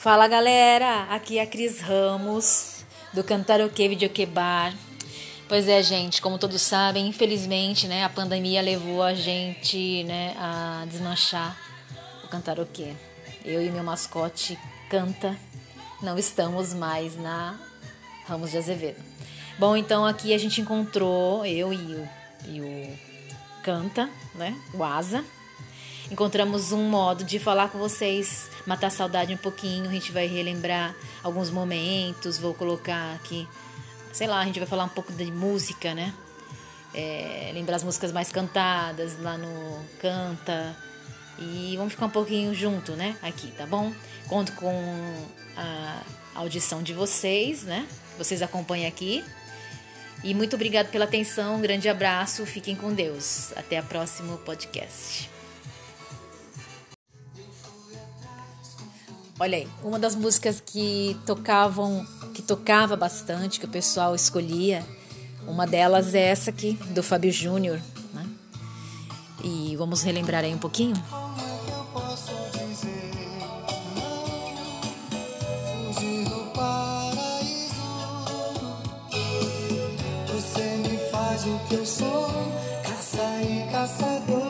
Fala galera, aqui é a Cris Ramos do Cantaroque Videoque Bar. Pois é, gente, como todos sabem, infelizmente, né, a pandemia levou a gente, né, a desmanchar o Cantaroque. Eu e meu mascote Canta não estamos mais na Ramos de Azevedo. Bom, então aqui a gente encontrou eu e o, e o Canta, né, o Asa encontramos um modo de falar com vocês, matar a saudade um pouquinho. A gente vai relembrar alguns momentos. Vou colocar aqui, sei lá, a gente vai falar um pouco de música, né? É, lembrar as músicas mais cantadas lá no Canta. E vamos ficar um pouquinho junto, né? Aqui, tá bom? Conto com a audição de vocês, né? Vocês acompanhem aqui. E muito obrigado pela atenção, um grande abraço, fiquem com Deus. Até o próximo podcast. Olha aí, uma das músicas que tocavam, que tocava bastante, que o pessoal escolhia, uma delas é essa aqui, do Fábio Júnior, né? E vamos relembrar aí um pouquinho? o que eu sou, caça e caçador.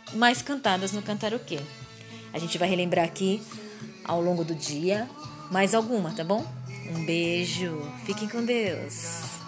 mais cantadas no Cantaroquê. A gente vai relembrar aqui ao longo do dia mais alguma, tá bom? Um beijo, fiquem com Deus.